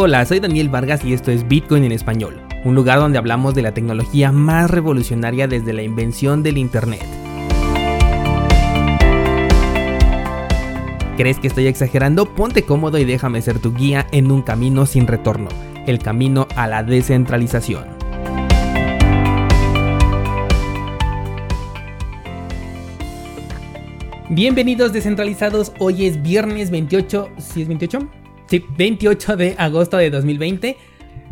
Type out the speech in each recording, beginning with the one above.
Hola, soy Daniel Vargas y esto es Bitcoin en español, un lugar donde hablamos de la tecnología más revolucionaria desde la invención del Internet. ¿Crees que estoy exagerando? Ponte cómodo y déjame ser tu guía en un camino sin retorno, el camino a la descentralización. Bienvenidos descentralizados, hoy es viernes 28, ¿sí es 28? Sí, 28 de agosto de 2020.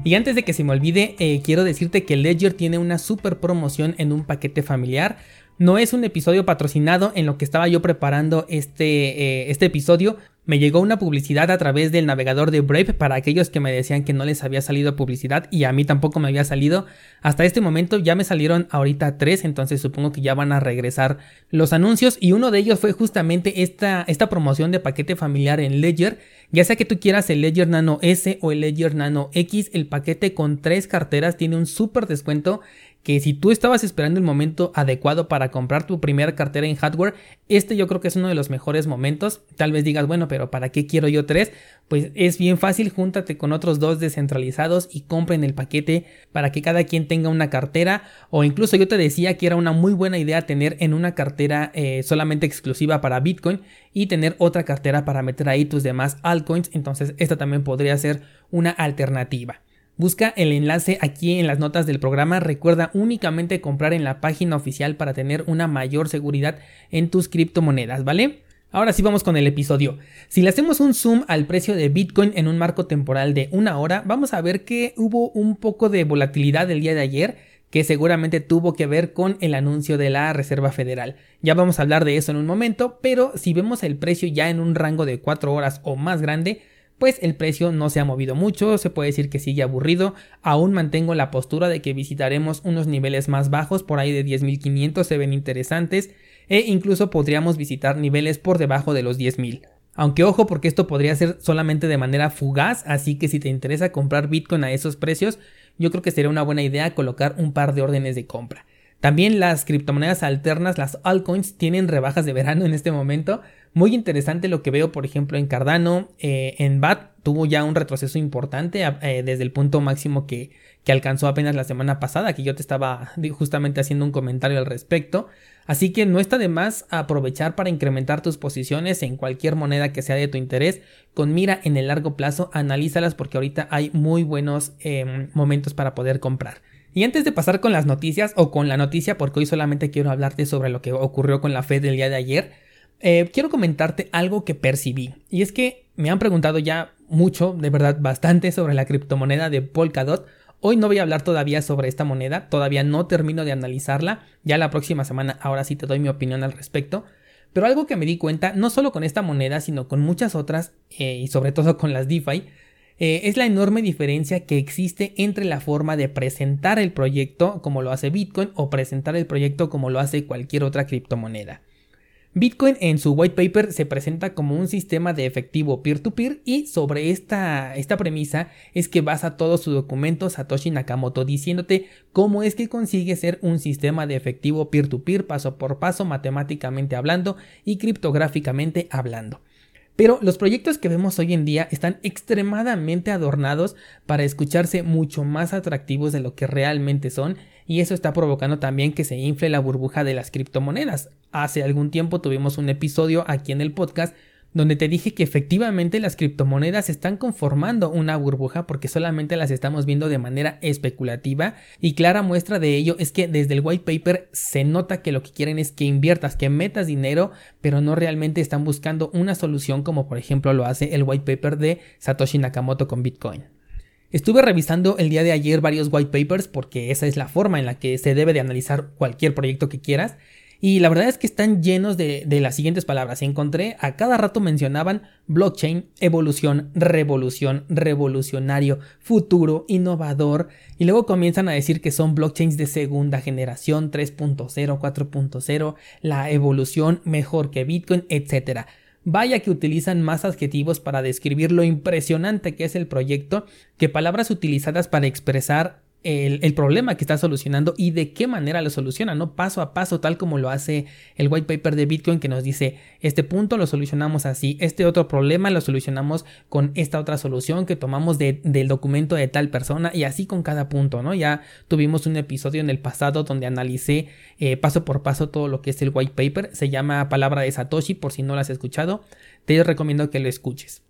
Y antes de que se me olvide, eh, quiero decirte que Ledger tiene una super promoción en un paquete familiar. No es un episodio patrocinado en lo que estaba yo preparando este, eh, este episodio. Me llegó una publicidad a través del navegador de Brave para aquellos que me decían que no les había salido publicidad y a mí tampoco me había salido. Hasta este momento ya me salieron ahorita tres, entonces supongo que ya van a regresar los anuncios y uno de ellos fue justamente esta, esta promoción de paquete familiar en Ledger. Ya sea que tú quieras el Ledger Nano S o el Ledger Nano X, el paquete con tres carteras tiene un súper descuento que si tú estabas esperando el momento adecuado para comprar tu primera cartera en hardware, este yo creo que es uno de los mejores momentos. Tal vez digas, bueno, pero ¿para qué quiero yo tres? Pues es bien fácil, júntate con otros dos descentralizados y compren el paquete para que cada quien tenga una cartera. O incluso yo te decía que era una muy buena idea tener en una cartera eh, solamente exclusiva para Bitcoin y tener otra cartera para meter ahí tus demás altcoins. Entonces esta también podría ser una alternativa. Busca el enlace aquí en las notas del programa. Recuerda únicamente comprar en la página oficial para tener una mayor seguridad en tus criptomonedas, ¿vale? Ahora sí vamos con el episodio. Si le hacemos un zoom al precio de Bitcoin en un marco temporal de una hora, vamos a ver que hubo un poco de volatilidad el día de ayer que seguramente tuvo que ver con el anuncio de la Reserva Federal. Ya vamos a hablar de eso en un momento, pero si vemos el precio ya en un rango de 4 horas o más grande, pues el precio no se ha movido mucho, se puede decir que sigue aburrido, aún mantengo la postura de que visitaremos unos niveles más bajos, por ahí de 10.500 se ven interesantes, e incluso podríamos visitar niveles por debajo de los 10.000. Aunque ojo porque esto podría ser solamente de manera fugaz, así que si te interesa comprar Bitcoin a esos precios, yo creo que sería una buena idea colocar un par de órdenes de compra. También las criptomonedas alternas, las altcoins, tienen rebajas de verano en este momento. Muy interesante lo que veo, por ejemplo, en Cardano, eh, en BAT tuvo ya un retroceso importante eh, desde el punto máximo que, que alcanzó apenas la semana pasada, que yo te estaba justamente haciendo un comentario al respecto. Así que no está de más aprovechar para incrementar tus posiciones en cualquier moneda que sea de tu interés. Con mira en el largo plazo, analízalas porque ahorita hay muy buenos em, momentos para poder comprar. Y antes de pasar con las noticias o con la noticia, porque hoy solamente quiero hablarte sobre lo que ocurrió con la Fed del día de ayer, eh, quiero comentarte algo que percibí. Y es que me han preguntado ya mucho, de verdad bastante, sobre la criptomoneda de Polkadot. Hoy no voy a hablar todavía sobre esta moneda, todavía no termino de analizarla. Ya la próxima semana, ahora sí te doy mi opinión al respecto. Pero algo que me di cuenta, no solo con esta moneda, sino con muchas otras, eh, y sobre todo con las DeFi, eh, es la enorme diferencia que existe entre la forma de presentar el proyecto como lo hace Bitcoin o presentar el proyecto como lo hace cualquier otra criptomoneda. Bitcoin en su white paper se presenta como un sistema de efectivo peer-to-peer y sobre esta, esta premisa es que basa todo su documento Satoshi Nakamoto diciéndote cómo es que consigue ser un sistema de efectivo peer to -peer, paso por paso matemáticamente hablando y criptográficamente hablando. Pero los proyectos que vemos hoy en día están extremadamente adornados para escucharse mucho más atractivos de lo que realmente son y eso está provocando también que se infle la burbuja de las criptomonedas. Hace algún tiempo tuvimos un episodio aquí en el podcast donde te dije que efectivamente las criptomonedas están conformando una burbuja porque solamente las estamos viendo de manera especulativa y clara muestra de ello es que desde el white paper se nota que lo que quieren es que inviertas, que metas dinero, pero no realmente están buscando una solución como por ejemplo lo hace el white paper de Satoshi Nakamoto con Bitcoin. Estuve revisando el día de ayer varios white papers porque esa es la forma en la que se debe de analizar cualquier proyecto que quieras y la verdad es que están llenos de, las siguientes palabras. Encontré, a cada rato mencionaban blockchain, evolución, revolución, revolucionario, futuro, innovador. Y luego comienzan a decir que son blockchains de segunda generación, 3.0, 4.0, la evolución mejor que Bitcoin, etc. Vaya que utilizan más adjetivos para describir lo impresionante que es el proyecto que palabras utilizadas para expresar el, problema que está solucionando y de qué manera lo soluciona, ¿no? Paso a paso, tal como lo hace el white paper de Bitcoin que nos dice, este punto lo solucionamos así, este otro problema lo solucionamos con esta otra solución que tomamos del documento de tal persona y así con cada punto, ¿no? Ya tuvimos un episodio en el pasado donde analicé eh, paso por paso todo lo que es el white paper, se llama Palabra de Satoshi, por si no lo has escuchado, te recomiendo que lo escuches.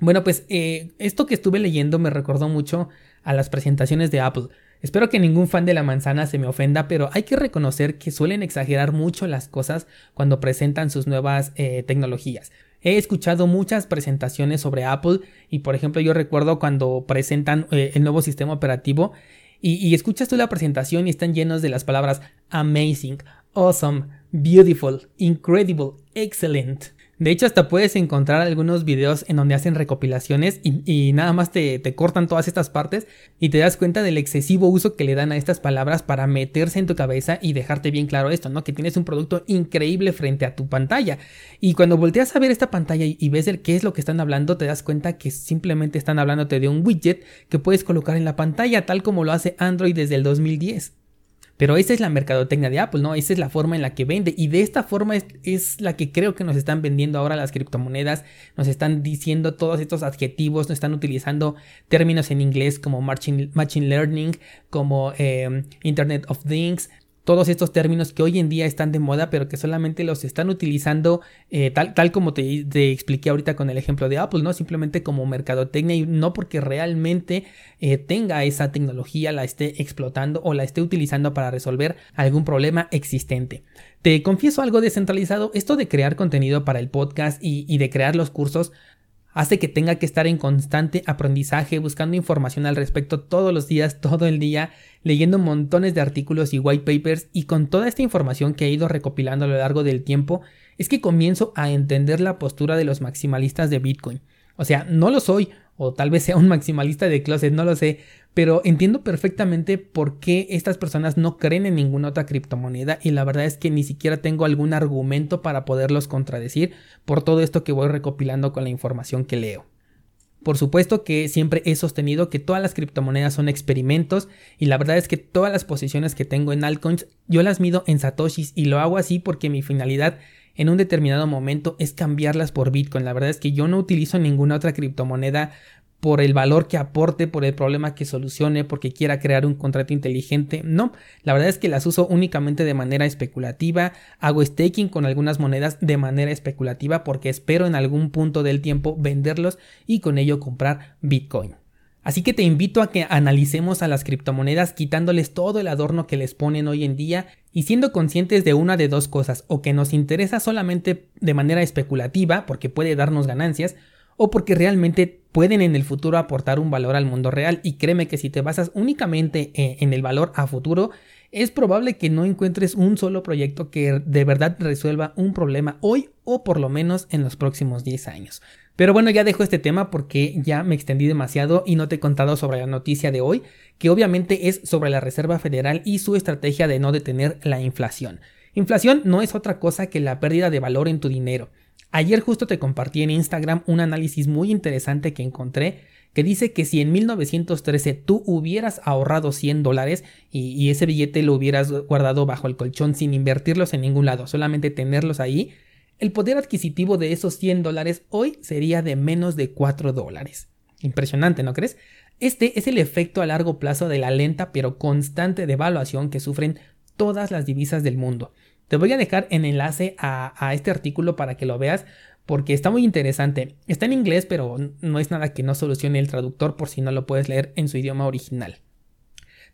Bueno, pues eh, esto que estuve leyendo me recordó mucho a las presentaciones de Apple. Espero que ningún fan de la manzana se me ofenda, pero hay que reconocer que suelen exagerar mucho las cosas cuando presentan sus nuevas eh, tecnologías. He escuchado muchas presentaciones sobre Apple y por ejemplo yo recuerdo cuando presentan eh, el nuevo sistema operativo y, y escuchas tú la presentación y están llenos de las palabras amazing, awesome, beautiful, incredible, excellent. De hecho, hasta puedes encontrar algunos videos en donde hacen recopilaciones y, nada más te, te, cortan todas estas partes y te das cuenta del excesivo uso que le dan a estas palabras para meterse en tu cabeza y dejarte bien claro esto, ¿no? Que tienes un producto increíble frente a tu pantalla. Y cuando volteas a ver esta pantalla y, ves el qué es lo que están hablando, te das cuenta que simplemente están hablándote de un widget que puedes colocar en la pantalla, tal como lo hace Android desde el 2010. Pero esa es la mercadotecnia de Apple, ¿no? Esa es la forma en la que vende. Y de esta forma es, la que creo que nos están vendiendo ahora las criptomonedas. Nos están diciendo todos estos adjetivos, nos están utilizando términos en inglés como Machine, Learning, como eh, Internet of Things todos estos términos que hoy en día están de moda, pero que solamente los están utilizando eh, tal, tal como te, expliqué ahorita con el ejemplo de Apple, ¿no? Simplemente como mercadotecnia y no porque realmente eh, tenga esa tecnología, la esté explotando o la esté utilizando para resolver algún problema existente. Te confieso algo descentralizado, esto de crear contenido para el podcast y, y de crear los cursos hace que tenga que estar en constante aprendizaje, buscando información al respecto todos los días, todo el día, leyendo montones de artículos y white papers y con toda esta información que he ido recopilando a lo largo del tiempo, es que comienzo a entender la postura de los maximalistas de Bitcoin. O sea, no lo soy, o tal vez sea un maximalista de closet, no lo sé, pero entiendo perfectamente por qué estas personas no creen en ninguna otra criptomoneda y la verdad es que ni siquiera tengo algún argumento para poderlos contradecir por todo esto que voy recopilando con la información que leo. Por supuesto que siempre he sostenido que todas las criptomonedas son experimentos y la verdad es que todas las posiciones que tengo en altcoins yo las mido en satoshis y lo hago así porque mi finalidad en un determinado momento es cambiarlas por Bitcoin. La verdad es que yo no utilizo ninguna otra criptomoneda por el valor que aporte, por el problema que solucione, porque quiera crear un contrato inteligente. No, la verdad es que las uso únicamente de manera especulativa. Hago staking con algunas monedas de manera especulativa porque espero en algún punto del tiempo venderlos y con ello comprar Bitcoin. Así que te invito a que analicemos a las criptomonedas quitándoles todo el adorno que les ponen hoy en día y siendo conscientes de una de dos cosas, o que nos interesa solamente de manera especulativa porque puede darnos ganancias, o porque realmente pueden en el futuro aportar un valor al mundo real y créeme que si te basas únicamente eh, en el valor a futuro, es probable que no encuentres un solo proyecto que de verdad resuelva un problema hoy o por lo menos en los próximos 10 años. Pero bueno, ya dejo este tema porque ya me extendí demasiado y no te he contado sobre la noticia de hoy, que obviamente es sobre la Reserva Federal y su estrategia de no detener la inflación. Inflación no es otra cosa que la pérdida de valor en tu dinero. Ayer justo te compartí en Instagram un análisis muy interesante que encontré que dice que si en 1913 tú hubieras ahorrado 100 dólares y, ese billete lo hubieras guardado bajo el colchón sin invertirlos en ningún lado, solamente tenerlos ahí, el poder adquisitivo de esos 100 dólares hoy sería de menos de 4 dólares. Impresionante, ¿no crees? Este es el efecto a largo plazo de la lenta pero constante devaluación que sufren todas las divisas del mundo. Te voy a dejar en enlace a, a este artículo para que lo veas porque está muy interesante. Está en inglés, pero no es nada que no solucione el traductor por si no lo puedes leer en su idioma original.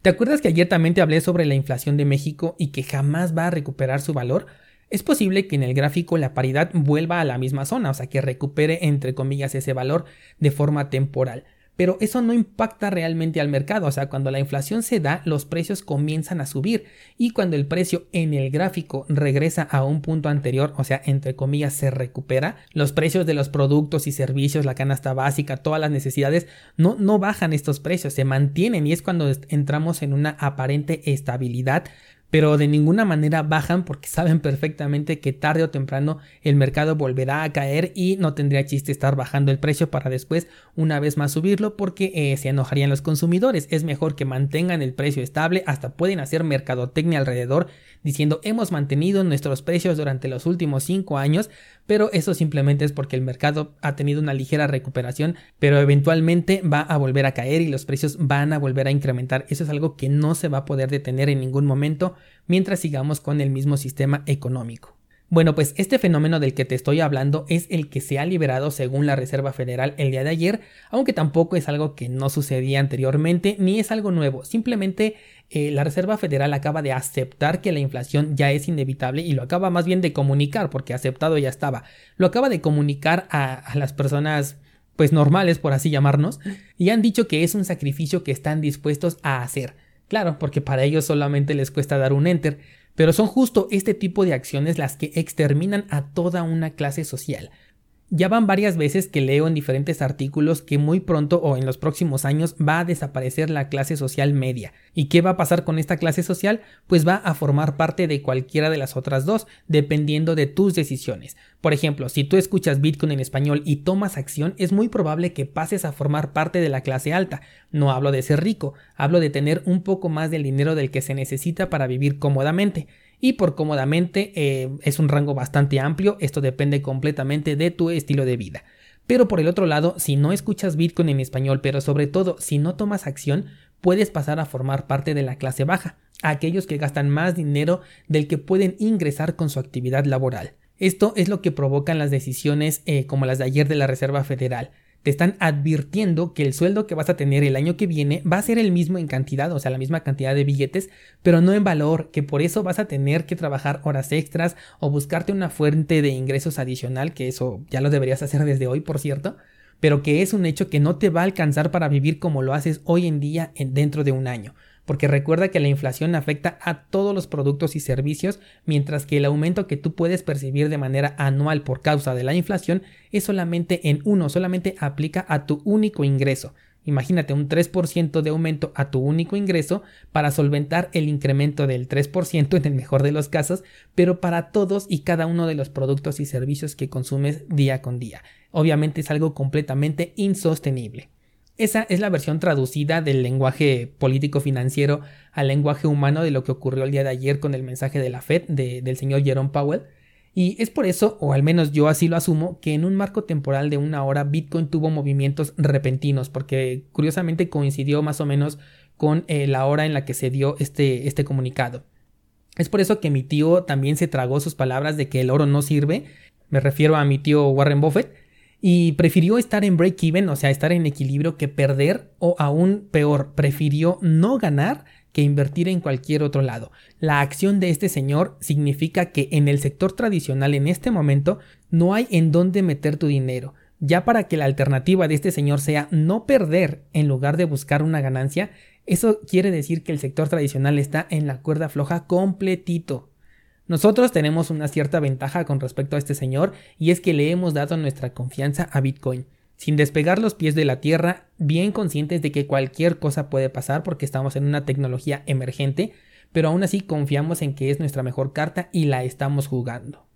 ¿Te acuerdas que ayer también te hablé sobre la inflación de México y que jamás va a recuperar su valor? Es posible que en el gráfico la paridad vuelva a la misma zona, o sea que recupere entre comillas ese valor de forma temporal. Pero eso no impacta realmente al mercado, o sea, cuando la inflación se da, los precios comienzan a subir. Y cuando el precio en el gráfico regresa a un punto anterior, o sea, entre comillas, se recupera, los precios de los productos y servicios, la canasta básica, todas las necesidades, no, no bajan estos precios, se mantienen. Y es cuando entramos en una aparente estabilidad pero de ninguna manera bajan porque saben perfectamente que tarde o temprano el mercado volverá a caer y no tendría chiste estar bajando el precio para después una vez más subirlo porque eh, se enojarían los consumidores. Es mejor que mantengan el precio estable, hasta pueden hacer mercadotecnia alrededor diciendo hemos mantenido nuestros precios durante los últimos 5 años, pero eso simplemente es porque el mercado ha tenido una ligera recuperación, pero eventualmente va a volver a caer y los precios van a volver a incrementar. Eso es algo que no se va a poder detener en ningún momento mientras sigamos con el mismo sistema económico. Bueno, pues este fenómeno del que te estoy hablando es el que se ha liberado según la Reserva Federal el día de ayer, aunque tampoco es algo que no sucedía anteriormente ni es algo nuevo, simplemente eh, la Reserva Federal acaba de aceptar que la inflación ya es inevitable y lo acaba más bien de comunicar, porque aceptado ya estaba, lo acaba de comunicar a, a las personas pues normales, por así llamarnos, y han dicho que es un sacrificio que están dispuestos a hacer. Claro, porque para ellos solamente les cuesta dar un enter, pero son justo este tipo de acciones las que exterminan a toda una clase social. Ya van varias veces que leo en diferentes artículos que muy pronto o en los próximos años va a desaparecer la clase social media. ¿Y qué va a pasar con esta clase social? Pues va a formar parte de cualquiera de las otras dos, dependiendo de tus decisiones. Por ejemplo, si tú escuchas Bitcoin en español y tomas acción, es muy probable que pases a formar parte de la clase alta. No hablo de ser rico, hablo de tener un poco más del dinero del que se necesita para vivir cómodamente y por cómodamente eh, es un rango bastante amplio, esto depende completamente de tu estilo de vida. Pero por el otro lado, si no escuchas Bitcoin en español, pero sobre todo si no tomas acción, puedes pasar a formar parte de la clase baja, aquellos que gastan más dinero del que pueden ingresar con su actividad laboral. Esto es lo que provocan las decisiones eh, como las de ayer de la Reserva Federal te están advirtiendo que el sueldo que vas a tener el año que viene va a ser el mismo en cantidad, o sea, la misma cantidad de billetes, pero no en valor, que por eso vas a tener que trabajar horas extras o buscarte una fuente de ingresos adicional, que eso ya lo deberías hacer desde hoy, por cierto, pero que es un hecho que no te va a alcanzar para vivir como lo haces hoy en día dentro de un año porque recuerda que la inflación afecta a todos los productos y servicios, mientras que el aumento que tú puedes percibir de manera anual por causa de la inflación es solamente en uno, solamente aplica a tu único ingreso. Imagínate un 3% de aumento a tu único ingreso para solventar el incremento del 3% en el mejor de los casos, pero para todos y cada uno de los productos y servicios que consumes día con día. Obviamente es algo completamente insostenible. Esa es la versión traducida del lenguaje político financiero al lenguaje humano de lo que ocurrió el día de ayer con el mensaje de la Fed del señor Jerome Powell. Y es por eso, o al menos yo así lo asumo, que en un marco temporal de una hora Bitcoin tuvo movimientos repentinos, porque curiosamente coincidió más o menos con eh, la hora en la que se dio este, este comunicado. Es por eso que mi tío también se tragó sus palabras de que el oro no sirve. Me refiero a mi tío Warren Buffett y prefirió estar en break-even, o sea, estar en equilibrio, que perder o aún peor, prefirió no ganar que invertir en cualquier otro lado. La acción de este señor significa que en el sector tradicional en este momento no hay en dónde meter tu dinero. Ya para que la alternativa de este señor sea no perder en lugar de buscar una ganancia, eso quiere decir que el sector tradicional está en la cuerda floja completito. Nosotros tenemos una cierta ventaja con respecto a este señor y es que le hemos dado nuestra confianza a Bitcoin. Sin despegar los pies de la tierra, bien conscientes de que cualquier cosa puede pasar porque estamos en una tecnología emergente, pero aún así confiamos en que es nuestra mejor carta y la estamos jugando.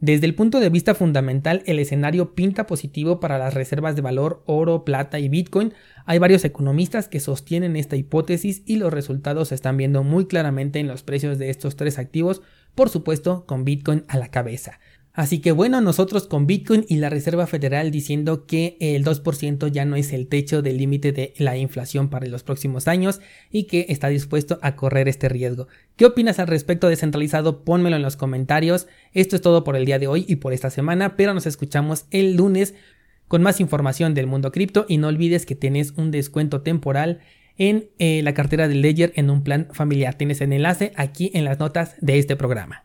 Desde el punto de vista fundamental, el escenario pinta positivo para las reservas de valor oro, plata y Bitcoin. Hay varios economistas que sostienen esta hipótesis y los resultados se están viendo muy claramente en los precios de estos tres activos, por supuesto con Bitcoin a la cabeza. Así que bueno, nosotros con Bitcoin y la Reserva Federal diciendo que el 2% ya no es el techo del límite de la inflación para los próximos años y que está dispuesto a correr este riesgo. ¿Qué opinas al respecto descentralizado? Pónmelo en los comentarios. Esto es todo por el día de hoy y por esta semana, pero nos escuchamos el lunes con más información del mundo cripto y no olvides que tienes un descuento temporal en eh, la cartera de Ledger en un plan familiar. Tienes el enlace aquí en las notas de este programa.